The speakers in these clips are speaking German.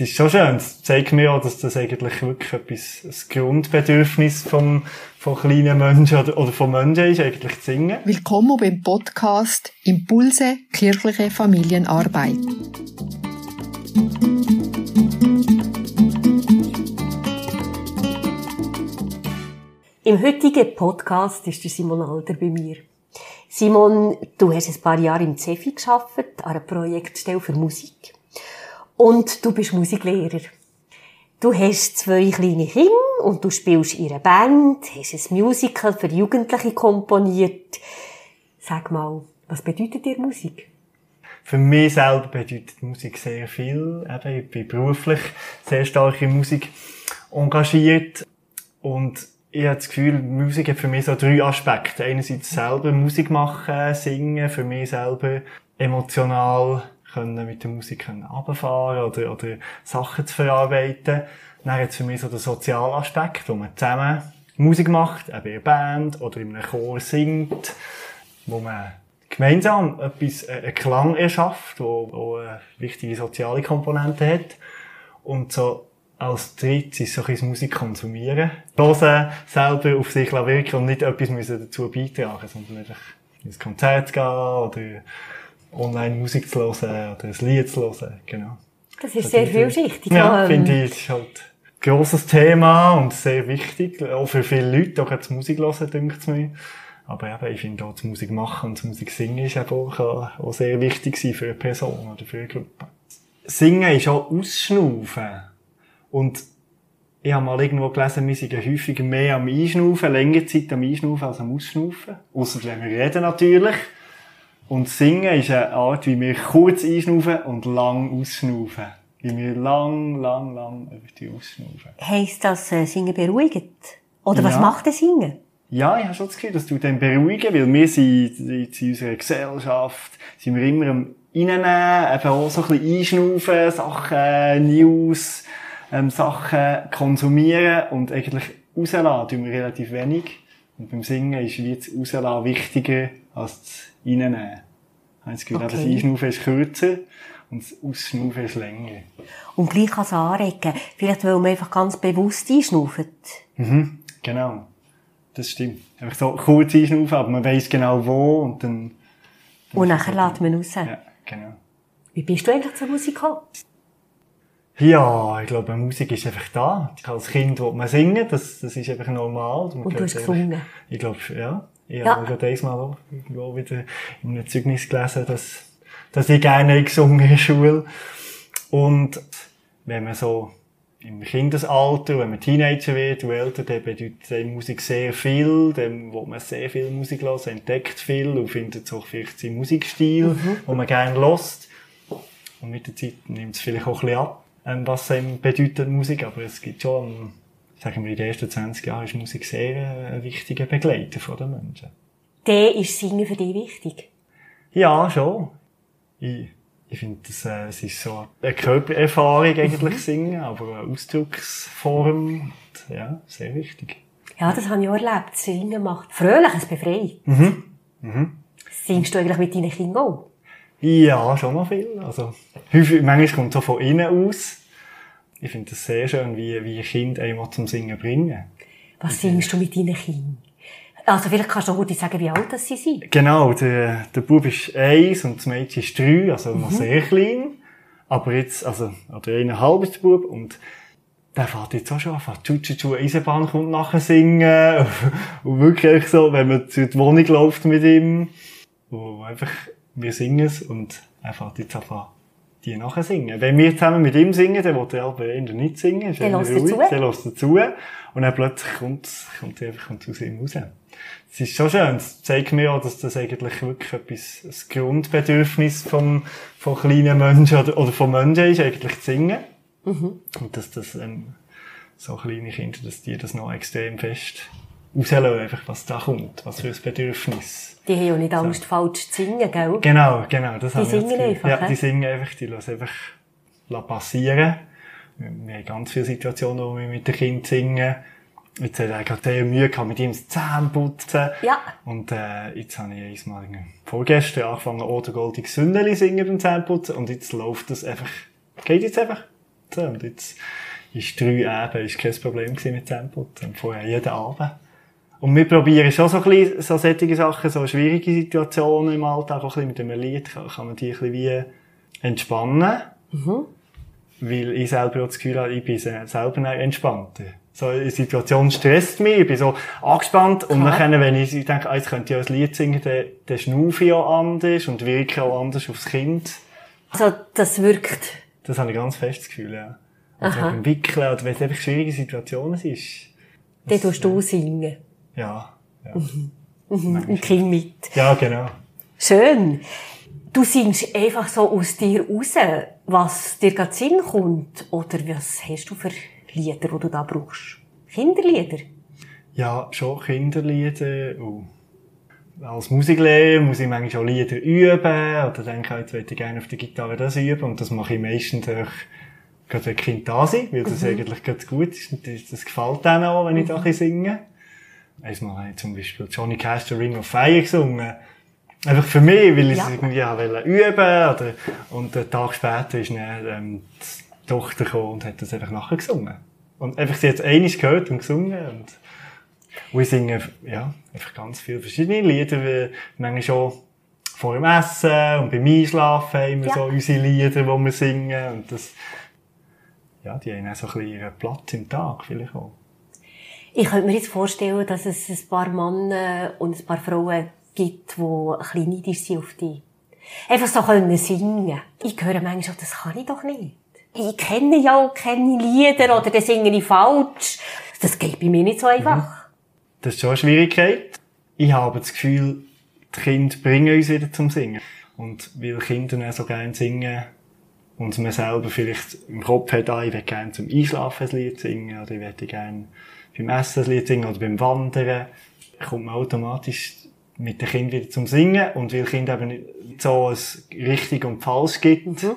es ist schon schön. Es zeigt mir auch, dass das eigentlich wirklich etwas, ein Grundbedürfnis vom, von kleinen Menschen oder, oder von Menschen ist, eigentlich zu singen. Willkommen beim Podcast Impulse kirchliche Familienarbeit. Im heutigen Podcast ist der Simon Alder bei mir. Simon, du hast ein paar Jahre im CEFI geschafft, an einer Projektstelle für Musik. Und du bist Musiklehrer. Du hast zwei kleine Kinder und du spielst einer Band, hast ein Musical für Jugendliche komponiert. Sag mal, was bedeutet dir Musik? Für mich selber bedeutet Musik sehr viel. Eben, ich bin beruflich sehr stark in Musik engagiert. Und ich habe das Gefühl, Musik hat für mich so drei Aspekte. Einerseits selber Musik machen, singen, für mich selber emotional können mit der Musik runterfahren oder, oder Sachen zu verarbeiten. Dann hat es für mich so den sozialen Aspekt, wo man zusammen Musik macht, eben in einer Band oder in einem Chor singt, wo man gemeinsam etwas, äh, einen Klang erschafft, wo, wo eine wichtige soziale Komponente hat. Und so als drittes ist so ein Musik konsumieren. Hören, selber auf sich wirken und nicht etwas müssen dazu beitragen, sondern einfach ins Konzert gehen oder online Musik zu hören oder ein Lied zu hören, genau. Das ist sehr vielschichtig. Ja, finde ich, ist halt ein grosses Thema und sehr wichtig, auch für viele Leute, auch das Musik hören, denkt es mir. Aber eben, ich finde auch das Musik machen und das Musik singen ist eben auch, auch sehr wichtig für eine Person oder für eine Gruppe. Singen ist auch Ausschnaufen. Und ich habe mal irgendwo gelesen, wir sind häufig mehr am Einschnaufen, längere Zeit am Einschnaufen als am Ausschnaufen. Ausser wenn wir reden natürlich. Und Singen ist eine Art, wie wir kurz einschnaufen und lang ausschnaufen. Wie wir lang, lang, lang über die ausschnaufen. Heisst das, äh, Singen beruhigt? Oder was macht das Singen? Ja, ich habe schon das Gefühl, das tut dann beruhigen, weil wir sind in unserer Gesellschaft, sind wir immer am Reinnehmen, eben auch so ein bisschen einschnaufen, Sachen, News, ähm, Sachen konsumieren und eigentlich rauslassen tun wir relativ wenig. Und beim Singen ist wie das Rauslassen wichtiger als das Reinnehmen. Ich habe das Gefühl, okay. das Einschnaufen ist kürzer und das Ausschnaufen ist länger. Und gleich kann es anregen. Vielleicht, weil man einfach ganz bewusst einschnauft. Mhm, genau. Das stimmt. Einfach so kurz einschnaufen, aber man weiss genau wo und dann... dann und nachher lädt man raus. Ja, genau. Wie bist du eigentlich zur Musik gekommen? Ja, ich glaube, Musik ist einfach da. Als Kind will man singen, das, das ist einfach normal. Man und du hast gesungen? Ich glaube, ja. Ich ja. habe gerade einmal irgendwo wieder in einem Zeugnis gelesen, dass, dass ich gerne gesungen in der Schule. Und wenn man so im Kindesalter, wenn man Teenager wird, und älter, dann bedeutet die Musik sehr viel, dann will man sehr viel Musik hören, entdeckt viel und findet so vielleicht seinen Musikstil, mhm. den man gerne lost. Und mit der Zeit nimmt es vielleicht auch ein bisschen ab ähm, was einem bedeutet Musik, aber es gibt schon, sagen wir, in den ersten 20 Jahren ist Musik sehr äh, ein wichtiger Begleiter den Menschen. Der ist Singen für dich wichtig? Ja, schon. Ich, ich finde, das, äh, es ist so eine Körpererfahrung eigentlich mhm. Singen, aber eine Ausdrucksform, und, ja, sehr wichtig. Ja, das habe ich auch erlebt. Singen macht fröhlich, es befreit. Mhm. Mhm. Singst du eigentlich mit deinen Kindern auch? Ja, schon noch viel. Also, häufig, manchmal kommt es so von innen aus. Ich finde es sehr schön, wie, wie Kinder einmal zum Singen bringen. Was singst du mit deinen Kindern? Also, vielleicht kannst du auch gut sagen, wie alt sie sind. Genau, der, der Bub ist eins und das Mädchen ist drei, also noch mhm. sehr klein. Aber jetzt, also, oder eineinhalb ist der Bub und der fährt jetzt auch schon an, Tschu Eisenbahn kommt nachher singen. und wirklich so, wenn man zur Wohnung läuft mit ihm, wo einfach wir singen es und er fährt jetzt einfach die nachher singen. Wenn wir zusammen mit ihm singen, dann will er aber eher nicht singen. Der lässt dazu. Der lässt dazu. Und dann plötzlich kommt, kommt er einfach aus ihm raus. Es ist schon schön. Es zeigt mir auch, dass das eigentlich wirklich etwas, ein Grundbedürfnis vom, von kleinen Menschen oder, oder von Menschen ist, eigentlich zu singen. Mhm. Und dass das, ähm, so kleine Kinder, dass die das noch extrem fest rauslassen, einfach was da kommt, was für ein Bedürfnis. Die haben ja nicht Angst, so. falsch zu singen, gell? Genau, genau. Das die singen einfach, Ja, die singen einfach, die lassen einfach passieren. Wir haben ganz viele Situationen, wo wir mit dem Kind singen. Jetzt hat er gerade sehr Mühe gehabt, mit ihm das Zähneputzen. Ja. Und, äh, jetzt habe ich einmal vorgestern angefangen, oder goldig Sündeli singen beim Zähneputzen. Und jetzt läuft das einfach, geht jetzt einfach. putzen. Und jetzt ist drei eben, ist kein Problem gewesen mit Zähneputzen. Und vorher jeden Abend. Und wir probieren schon so ein bisschen, so solche Sachen, so schwierige Situationen im Alltag, auch ein bisschen mit einem Lied, kann, kann man die ein bisschen wie entspannen. Mhm. Weil ich selber auch das Gefühl habe, ich bin selber entspannter. So eine Situation stresst mich, ich bin so angespannt und dann, wenn ich denke, ah, jetzt könnte ich auch ein Lied singen, dann, dann schnaufe ich auch anders und wirke auch anders aufs Kind. Also, das wirkt? Das habe ich ganz fest das Gefühl, ja. Also beim Wickeln oder wenn es einfach schwierige Situationen sind. Dann tust du singen. Ja, ja. Mhm. Mhm. Ein Kind mit. Ja, genau. Schön. Du singst einfach so aus dir raus, was dir gerade Sinn kommt. Oder was hast du für Lieder, die du da brauchst? Kinderlieder? Ja, schon Kinderlieder. Oh. Als Musiklehrer muss ich manchmal auch Lieder üben. Oder denke ich, jetzt möchte ich gerne auf der Gitarre das üben. Und das mache ich meistens durch gerade wenn Kind da sind, weil das mhm. eigentlich ganz gut ist. Und das, das gefällt denen auch, wenn ich mhm. da singe. Einmal habe ich zum Beispiel Johnny Cash The Ring of Fire gesungen. Einfach für mich, weil ich ja. es irgendwie auch üben oder, und einen Tag später ist dann, ähm, die Tochter gekommen und hat das einfach nachher gesungen. Und einfach, sie hat es einmal gehört und gesungen und, und ich singe, ja, einfach ganz viele verschiedene Lieder, wie manchmal schon vor dem Essen und beim Einschlafen haben wir ja. so unsere Lieder, die wir singen und das, ja, die haben auch so ein bisschen ihren Platz im Tag vielleicht auch. Ich könnte mir jetzt vorstellen, dass es ein paar Männer und ein paar Frauen gibt, die ein bisschen neidisch sind auf dich. Einfach so können singen. Ich höre manchmal, das kann ich doch nicht. Ich kenne ja auch keine Lieder oder dann singe ich falsch. Das geht bei mir nicht so einfach. Mhm. Das ist schon eine Schwierigkeit. Ich habe das Gefühl, die Kinder bringen uns wieder zum Singen. Und weil Kinder so gerne singen und man selber vielleicht im Kopf hat, ah, ich will gerne zum Einschlafen ein Lied singen oder ich möchte gerne beim Essen ein Lied singen oder beim Wandern, kommt man automatisch mit den Kindern wieder zum Singen. Und weil Kinder eben nicht so ein richtig und falsch gibt, mhm.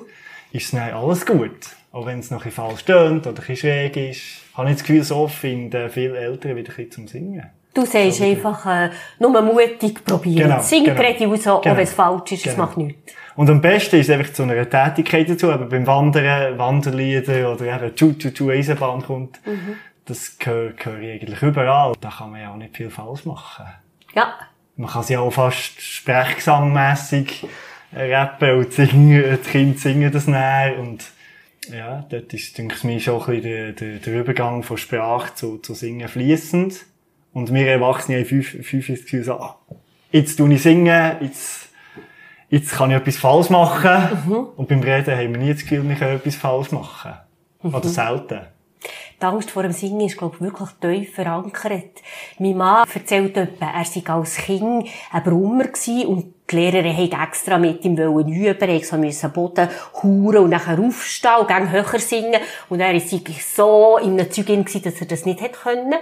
ist es dann alles gut. Auch wenn es noch ein falsch stöhnt oder ein schräg ist, habe ich das Gefühl, so finden viele Eltern wieder ein zum Singen. Du sagst so, einfach, äh, nur mutig probieren. Genau, Sing genau, ready raus, genau, auch wenn es falsch ist, genau. es macht nichts. Und am besten ist einfach zu einer Tätigkeit dazu, aber beim Wandern, Wanderlieder oder eben Chu-Chu-Chu Eisenbahn kommt. Mhm das gehört, gehört eigentlich überall. Da kann man ja auch nicht viel falsch machen. Ja. Man kann sie auch fast sprechgesangmässig rappen und singen, die Kinder singen das näher und ja, dort ist, denke ich mir, schon ein bisschen der, der, der Übergang von Sprache zu, zu Singen fließend. Und wir Erwachsene haben fünf, fünf das Gefühl, so, ah, jetzt tue ich singen, jetzt, jetzt kann ich etwas falsch machen. Mhm. Und beim Reden haben wir nie das Gefühl, wir können etwas falsch machen. Mhm. Oder selten die Angst vor dem Singen ist, glaube ich, wirklich tief verankert. Mein Mann erzählt etwa, er sei als Kind ein Brummer gewesen und die Lehrerin hat extra mit ihm üben Er so müssen Boden huren und nachher aufstehen und gerne höher singen. Und er war so in einem Zeug gewesen, dass er das nicht hätte können.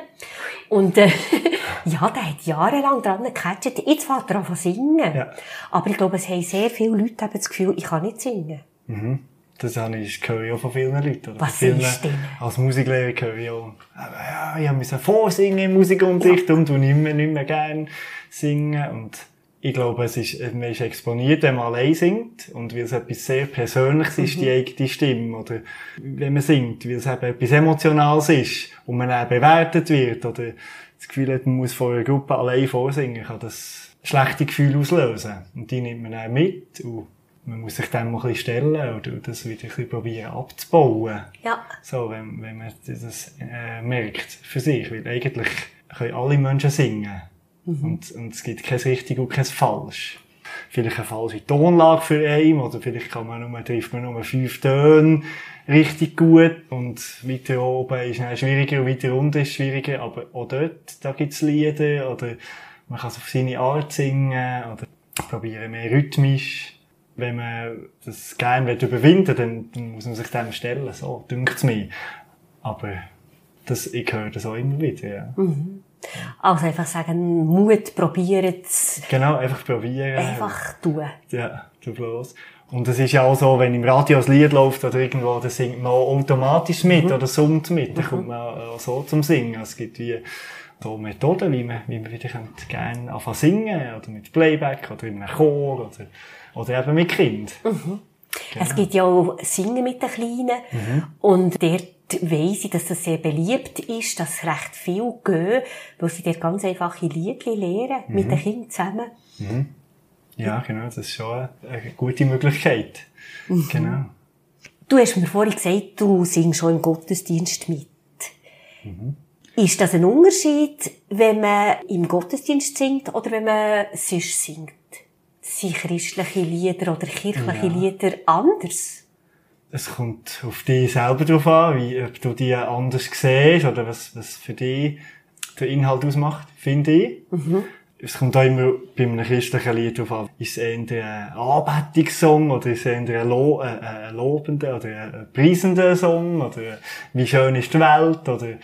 Und, äh, ja, der hat jahrelang dran gecatcht. Jetzt fährt er an zu singen. Ja. Aber ich glaube, es haben sehr viele Leute das Gefühl, ich kann nicht singen. Mhm. Das habe ich, höre ich auch von vielen Leuten. Oder? Was vielen, ist denn? Als Musiklehrer höre ich auch, ja, ich musste vorsingen im Musikunterricht ja. und nicht mehr, nicht mehr gerne singen. Und ich glaube, es ist, man ist exponiert, wenn man allein singt. Und weil es etwas sehr Persönliches ist, mhm. die eigene Stimme. Oder wenn man singt, weil es eben etwas Emotionales ist und man auch bewertet wird. Oder das Gefühl hat, man muss vor einer Gruppe allein vorsingen, kann das schlechte Gefühle auslösen. Und die nimmt man auch mit. Und man muss sich dem mal ein bisschen stellen oder das wieder ein bisschen probieren abzubauen. Ja. So, wenn, wenn man das äh, merkt für sich. Weil eigentlich können alle Menschen singen. Mhm. Und, und es gibt kein richtig und kein falsch. Vielleicht eine falsche Tonlage für einen, oder vielleicht kann man nur, trifft man nur fünf Töne richtig gut. Und weiter oben ist es schwieriger und weiter unten ist schwieriger. Aber auch dort, da gibt's Lieder, oder man kann es auf seine Art singen, oder probieren mehr rhythmisch wenn man das gerne überwinden will, dann muss man sich dem stellen, so, dünkt's mir. Aber das, ich höre das auch immer wieder, ja. Mhm. Also einfach sagen, Mut, probieren Genau, einfach probieren. Einfach tun. Ja, du bloß. Und es ist ja auch so, wenn im Radio ein Lied läuft oder irgendwo, dann singt man automatisch mit mhm. oder summt mit, dann mhm. kommt man auch so zum Singen. Es gibt wie so Methoden, wie man, wie man wieder gerne anfangen singen oder mit Playback oder in einem Chor oder oder eben mit Kind. Mhm. Es gibt ja auch Singen mit den Kleinen. Und dort weiss ich, dass das sehr beliebt ist, dass recht viel gehen, weil sie dort ganz einfache Liedchen lernen, mit den Kindern zusammen. Ja, genau, das ist schon eine gute Möglichkeit. Genau. Du hast mir vorhin gesagt, du singst schon im Gottesdienst mit. Ist das ein Unterschied, wenn man im Gottesdienst singt oder wenn man sonst singt? Sind christliche Lieder oder kirchliche Ja. Lieder anders? Es kommt auf dich selber drauf an, wie, ob du die anders siehst oder was, was für dich der Inhalt ausmacht, finde ich. Es kommt auch immer bei einem christlichen Lied drauf an. Ist es eher ein Anbetungssong oder ist es eher ein, Lo äh, ein lobender oder ein preisender Song oder wie schön ist die Welt oder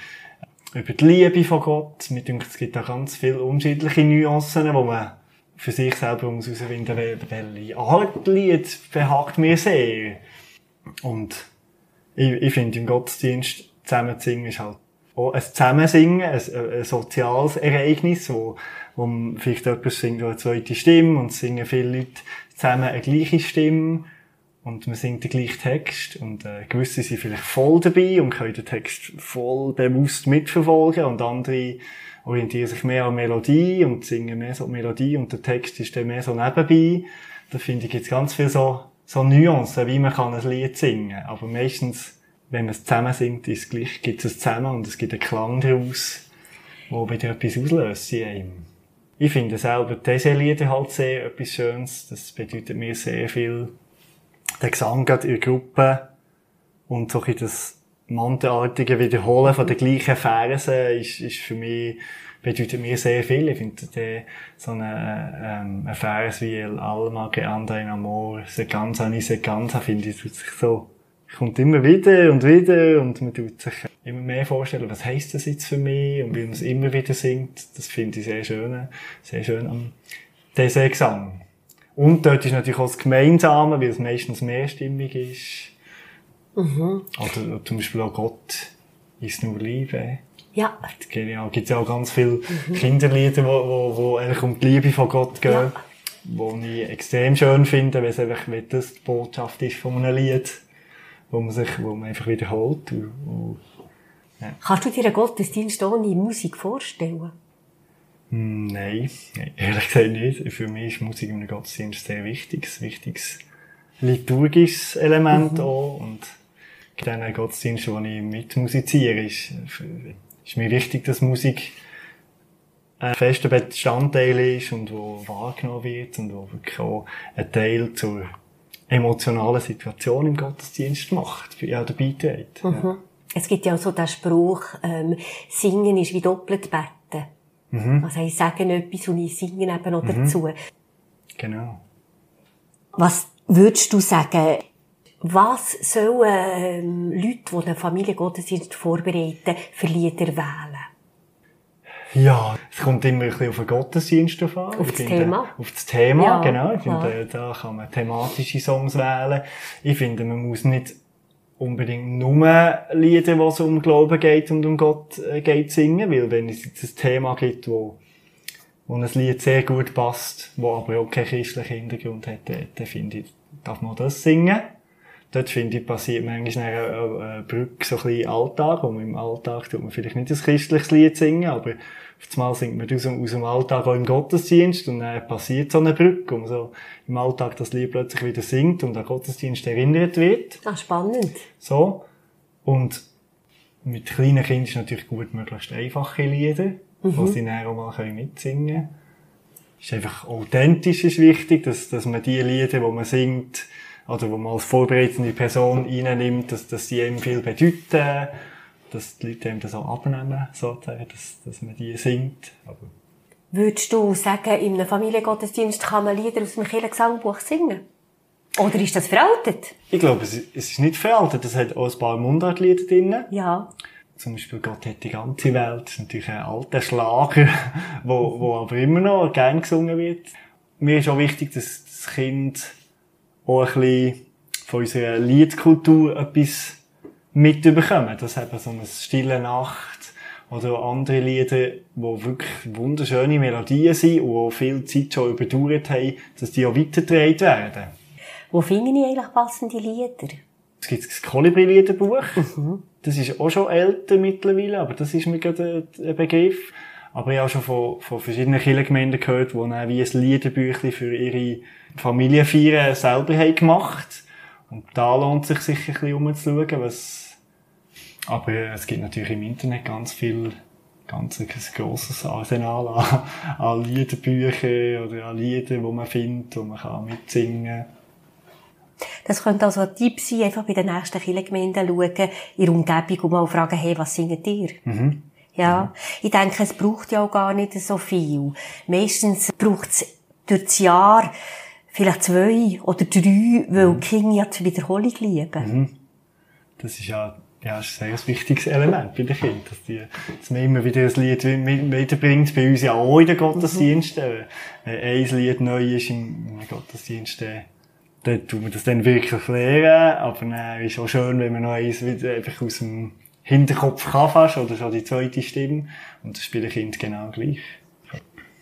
über die Liebe von Gott. Mir denkt, es gibt da ganz viele unterschiedliche Nuancen, wo man für sich selber muss herausfinden, wel- welche Art Lied behagt mir sehr. Und ich, ich finde, im Gottesdienst zusammen zu singen ist halt auch ein Zusammensingen, ein, ein soziales Ereignis, wo, wo vielleicht jemand singt auch eine zweite Stimme und singen viele Leute zusammen eine gleiche Stimme und man singt den gleichen Text und äh, gewisse sind vielleicht voll dabei und können den Text voll bewusst mitverfolgen und andere orientieren sich mehr an Melodie und singen mehr so die Melodie und der Text ist dann mehr so nebenbei. Da finde ich jetzt ganz viel so, so Nuancen, wie man kann ein Lied singen. Aber meistens, wenn man es zusammen singt, ist es gleich, gibt es zusammen und es gibt einen Klang daraus, der wieder etwas auslöst in einem. Ich finde selber diese Lieder halt sehr etwas Schönes. Das bedeutet mir sehr viel. Der Gesang gerade in der Gruppe und so ein das mantelartige Wiederholen von den gleichen Versen ist, ist für mich, bedeutet mir sehr viel. Ich finde der, so eine, ähm, ein Vers wie El Alma que anda en amor, se cansa ni se cansa, finde ich, tut sich so, kommt immer wieder und wieder und man tut sich immer mehr vorstellen, was heisst das jetzt für mich und wie man es immer wieder singt. Das finde ich sehr schön, sehr schön am dieser Gesang. Und dort ist natürlich auch das Gemeinsame, weil es meistens mehrstimmig ist. Oder zum Beispiel auch Gott ist nur Liebe. Ja, Genau, gibt ja auch ganz viele Kinderlieder, wo, wo, wo eigentlich um die Liebe von Gott gehen. Ja. Wo ich extrem schön finde, weil es einfach, weil das die Botschaft ist von einem Lied, wo man sich, wo man einfach wiederholt. Und, und, kannst du dir einen Gottesdienst ohne Musik vorstellen? Nein, ehrlich gesagt nicht. Für mich ist Musik im Gottesdienst sehr wichtig, ein wichtiges liturgisches Element auch. Und in diesen Gottesdiensten, wo ich mitmusiziere, ist, ist mir wichtig, dass Musik ein fester Bestandteil ist und wo wahrgenommen wird und wo wirklich auch ein Teil zur emotionalen Situation im Gottesdienst macht, ja, dabei trägt. Ja. Es gibt ja auch so den Spruch, ähm, Singen ist wie doppelt beten. Also ich sage etwas und ich singe eben noch dazu. Genau. Was würdest du sagen, was sollen ähm, Leute, die einen Familiengottesdienst vorbereiten, für Lieder wählen? Ja, es kommt immer ein bisschen auf den Gottesdienst an. Auf das finde, Thema. Auf das Thema, Ja, genau. Ich klar. finde, da kann man thematische Songs wählen. Ich finde, man muss nicht unbedingt nur Lieder, wo es um Glauben geht und um Gott äh, geht, singen, weil wenn es jetzt ein Thema gibt, wo, wo ein Lied sehr gut passt, wo aber auch keinen christlichen Hintergrund hat, dann, dann finde ich, darf man das singen. Dort finde ich, passiert manchmal eine, eine, eine Brücke so ein bisschen Alltag, und im Alltag tut man vielleicht nicht ein christliches Lied singen, aber auf einmal singt man aus, dem- aus dem Alltag auch im Gottesdienst und dann passiert so eine Brücke, man so im Alltag das Lied plötzlich wieder singt und an Gottesdienst erinnert wird. Ah, spannend. So. Und mit kleinen Kindern ist natürlich gut, möglichst einfache Lieder, die sie dann auch mal mitsingen können. Ist einfach authentisch ist wichtig, dass, dass man die Lieder, die man singt, oder wo man als vorbereitende Person reinnimmt, dass, dass die einem viel bedeuten, dass die Leute einem das auch abnehmen, sozusagen, dass, dass man die singt. Aber Würdest du sagen, in einem Familiengottesdienst kann man Lieder aus dem Kirchengesangbuch singen? Oder ist das veraltet? ich glaube, es, ist- nicht veraltet, es hat auch ein paar Mundartlieder drin. Ja. Zum Beispiel Gott hat die ganze Welt. Das ist natürlich ein alter Schlager, wo, wo aber immer noch gern gesungen wird. Mir ist auch wichtig, dass das Kind auch ein bisschen von unserer Liedkultur etwas mitbekommen. Dass eben so eine stille Nacht oder andere Lieder, die wirklich wunderschöne Melodien sind und auch viel Zeit schon überdauert haben, dass die auch weitergetragen werden. Wo finde ich eigentlich passende Lieder? Es gibt das Kolibri-Liederbuch. Das ist auch schon älter mittlerweile, aber das ist mir gerade ein Begriff. Aber ich habe schon von, von verschiedenen Kirchengemeinden gehört, die dann wie ein Liederbüchlein für ihre Familienfeiern selber haben gemacht. Und da lohnt es sich sicher ein bisschen umzuschauen, was, aber es gibt natürlich im Internet ganz viel, ganz ein grosses Arsenal an, an Liederbüchern oder an Liedern, die man findet, wo man kann mitsingen kann. Das könnte also ein Tipp sein, einfach bei den nächsten Kirchengemeinden schauen, der Umgebung und mal fragen, hey, was singt ihr? Mhm. Ja, ich denke, es braucht ja auch gar nicht so viel. Meistens braucht es durch das Jahr vielleicht zwei oder drei, weil die Kinder ja die Wiederholung lieben. Das ist ja, ja, das ist ein sehr wichtiges Element bei den Kindern, dass, die, dass man immer wieder ein Lied weiterbringt, bei uns ja auch in den Gottesdiensten. Wenn ein Lied neu ist im, Gottesdienst, dann, tun wir das dann wirklich lernen, aber dann ist es auch schön, wenn man noch eins wieder einfach aus dem Hinterkopf kann fast, oder schon die zweite Stimme, und das spielen Kinder genau gleich.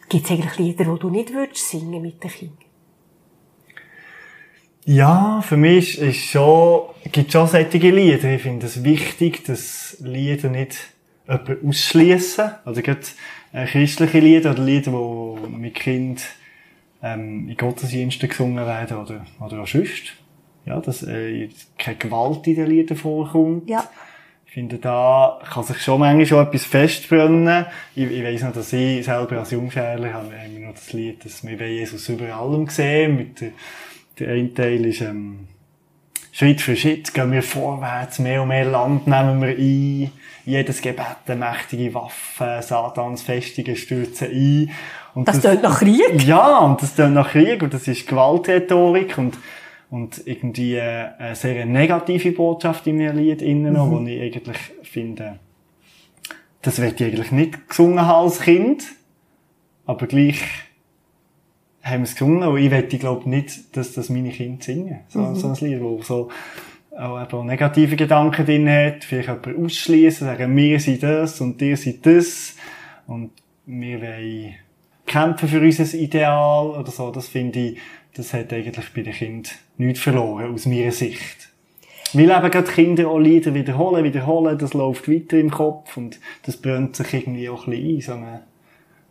Gibt es eigentlich Lieder, die du nicht würdest singen mit den Kindern? Ja, für mich ist schon, gibt schon solche Lieder. Ich finde es wichtig, dass Lieder nicht jemanden ausschliessen. Also gerade äh, christliche Lieder oder Lieder, die mit Kind ähm, in Gottesdiensten gesungen werden oder, oder auch sonst. Ja, dass äh, keine Gewalt in den Liedern vorkommt. Ja. Ich finde, da kann sich schon manchmal schon etwas festbrennen. Ich, ich weiss noch, dass ich selber als Jungschärler habe, haben wir noch das Lied, dass wir Jesus über allem sehen. Mit der, der eine Teil ist, ähm, Schritt für Schritt gehen wir vorwärts, mehr und mehr Land nehmen wir ein. Jedes Gebet eine mächtige Waffe, Satans Festungen stürzen ein. Und Das tönt nach Krieg. Ja, und das tönt nach Krieg und das ist Gewaltrhetorik und, und irgendwie äh, eine sehr negative Botschaft in einem Lied innen, mhm. wo ich eigentlich finde, das wird ich eigentlich nicht gesungen haben als Kind, aber gleich haben wir es gesungen und ich wette, glaube nicht, dass das meine Kinder singen. So, Mhm. so ein Lied, wo so auch eben auch negative Gedanken drin hat, vielleicht jemanden ausschließen, sagen, wir sind das und ihr seid das und wir wollen kämpfen für unser Ideal oder so, das finde ich, das hat eigentlich bei den Kindern nichts verloren, aus meiner Sicht. Weil eben gerade Kinder auch Lieder wiederholen, wiederholen, das läuft weiter im Kopf und das brennt sich irgendwie auch ein bisschen ein, so eine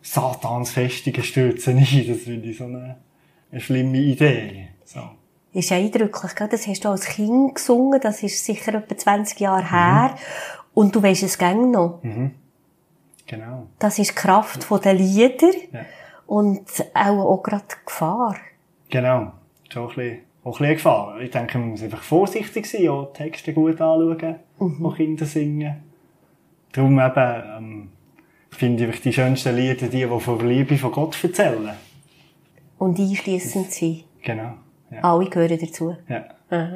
Satansfestige stürzen ein, das finde ich so eine, eine schlimme Idee. So. Ist eindrücklich, gell? Das hast du als Kind gesungen, das ist sicher etwa 20 Jahre her. Und du weisst es gäng noch. Genau. Das ist die Kraft der Lieder. Ja. Und auch, auch gerade die Gefahr. Genau. Schon ein bisschen, auch ein bisschen Gefahr. Ich denke, man muss einfach vorsichtig sein, auch Texte gut anschauen, die Kinder singen. Darum eben, ähm, finde ich die schönsten Lieder die, die von der Liebe von Gott erzählen. Und einschliessend sein. Genau. Ja. Alle gehören dazu. ja. Aha.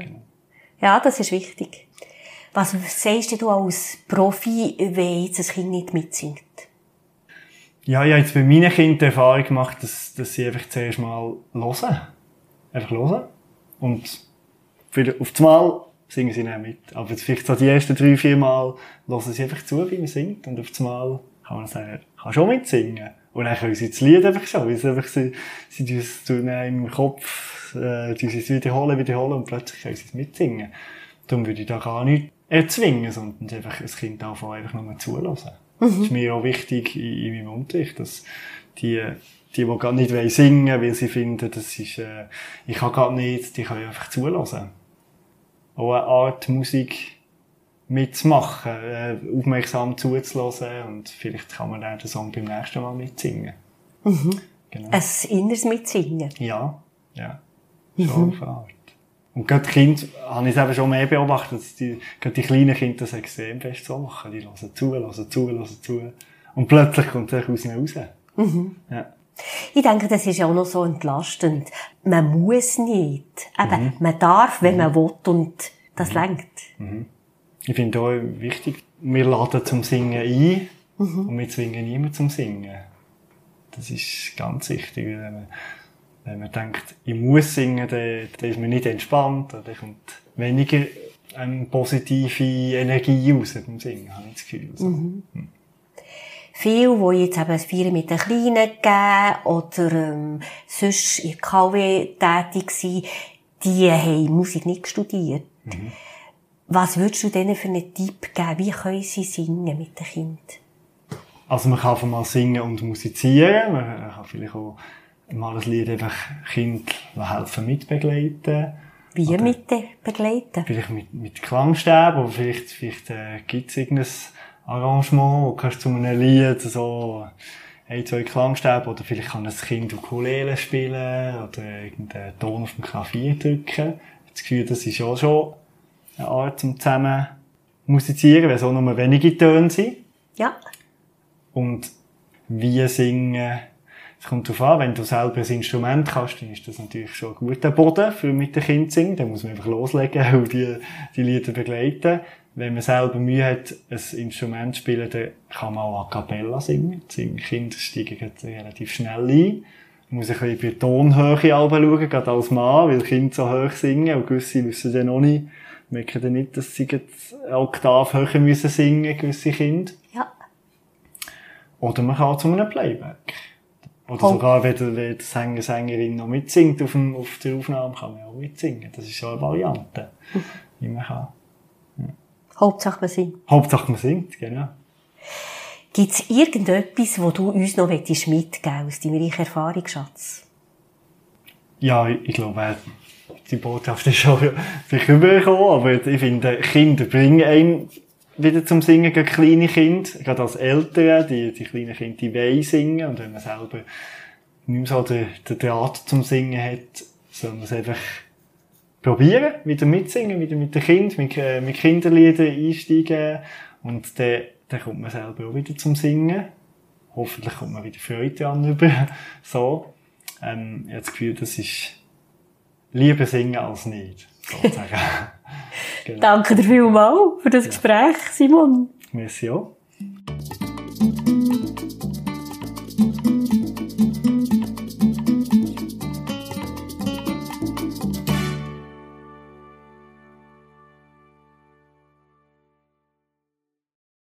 Ja, das ist wichtig. Was sagst du als Profi, wenn jetzt ein Kind nicht mitsingt? Ja, ich habe jetzt bei meinen Kindern die Erfahrung gemacht, dass, dass sie einfach zuerst mal hören. Einfach hören. Und für, auf das Mal singen sie dann mit. Aber vielleicht so die ersten drei, vier Mal hören sie einfach zu, wie man singt. Und auf das Mal kann man sagen, kann schon mitsingen. Und dann können sie das Lied einfach schon. Weil sie einfach, sie, sie tun es im Kopf, äh, tun sie es wiederholen, wiederholen und plötzlich können sie es mitsingen. Darum würde ich da gar nicht erzwingen, sondern einfach ein Kind davon einfach nur zulassen. Das ist mir auch wichtig in, in meinem Unterricht, dass die, die, die gar nicht wollen singen weil sie finden, das ist, äh, ich kann gar nicht, die können einfach zulassen. Auch eine Art Musik mitzumachen, äh, aufmerksam zuzulassen und vielleicht kann man dann den Song beim nächsten Mal mitsingen. Genau. Ein inneres Mitsingen. Ja, ja. Schon auf eine Art. Und gerade die Kinder, habe ich es eben schon mehr beobachtet, dass die, gerade die kleinen Kinder das extrem fest so machen. Die hören zu, hören zu, hören zu. Und plötzlich kommt es aus ihnen raus. Ja. Ich denke, das ist ja auch noch so entlastend. Man muss nicht. Eben, man darf, wenn man will, und das lenkt. Ich finde auch wichtig, wir laden zum Singen ein und wir zwingen niemanden zum Singen. Das ist ganz wichtig. Wenn man, wenn man denkt, ich muss singen, dann, dann ist man nicht entspannt, dann kommt weniger ähm, positive Energie raus beim Singen, habe ich das Gefühl. So. Viele, die jetzt eben das Feiern mit den Kleinen geben oder ähm, sonst in KW tätig sind, die haben Musik nicht studiert. Was würdest du denen für einen Tipp geben? Wie können sie singen mit den Kindern? Also man kann einfach mal singen und musizieren. Man kann vielleicht auch mal ein Lied einfach Kind helfen mitbegleiten. Wie Oder- mit den begleiten? Vielleicht mit, mit Klangstäben, oder vielleicht, vielleicht äh, gibt es irgendein Arrangement, wo kannst du zu einem Lied so ein, zwei Klangstäbe, oder vielleicht kann ein Kind Ukulele spielen, oder irgendeinen Ton auf dem Klavier drücken. Das Gefühl, das ist auch schon eine Art zum zusammen musizieren, weil es auch nur wenige Töne sind. Ja. Und wie singen, es kommt darauf an, wenn du selber ein Instrument kannst, dann ist das natürlich schon ein guter Boden für mit den Kindern zu singen. Dann muss man einfach loslegen und die, die Lieder begleiten. Wenn man selber Mühe hat, ein Instrument zu spielen, dann kann man auch a cappella singen. Die Kinder steigen relativ schnell ein. Man muss ein bisschen bei der Tonhöhe schauen, gerade als Mann, weil Kinder so hoch singen und gewisse wissen dann noch nicht, merken dann nicht, dass sie jetzt eine Oktav höher müssen singen, gewisse Kinder. Ja. Oder man kann zu einem Playback. Oder Oh. sogar, wenn der, Sänger, Sängerin noch mitsingt auf, dem, auf der Aufnahme, kann man auch mitsingen. Das ist schon eine Variante, wie man kann. Hauptsache man singt. Hauptsache man singt, genau. Gibt es irgendetwas, wo du uns noch mitgeben aus deinem reichen Erfahrungsschatz? Ja, ich, ich glaube, die Botschaft ist schon vielleicht rübergekommen, aber ich finde, Kinder bringen einen wieder zum Singen, gerade kleine Kinder, gerade als Eltern, die, die kleinen Kinder, die wollen singen, und wenn man selber nicht mehr so den, den Draht zum Singen hat, soll man es einfach probieren, wieder mitsingen, wieder mit den Kindern, mit, äh, mit Kinderliedern einsteigen, und dann, dann kommt man selber auch wieder zum Singen. Hoffentlich kommt man wieder Freude an über, so. Ähm, ich habe das Gefühl, das ist lieber singen als nicht, sozusagen. genau. Danke dir vielmals für das Gespräch, Simon. Merci auch.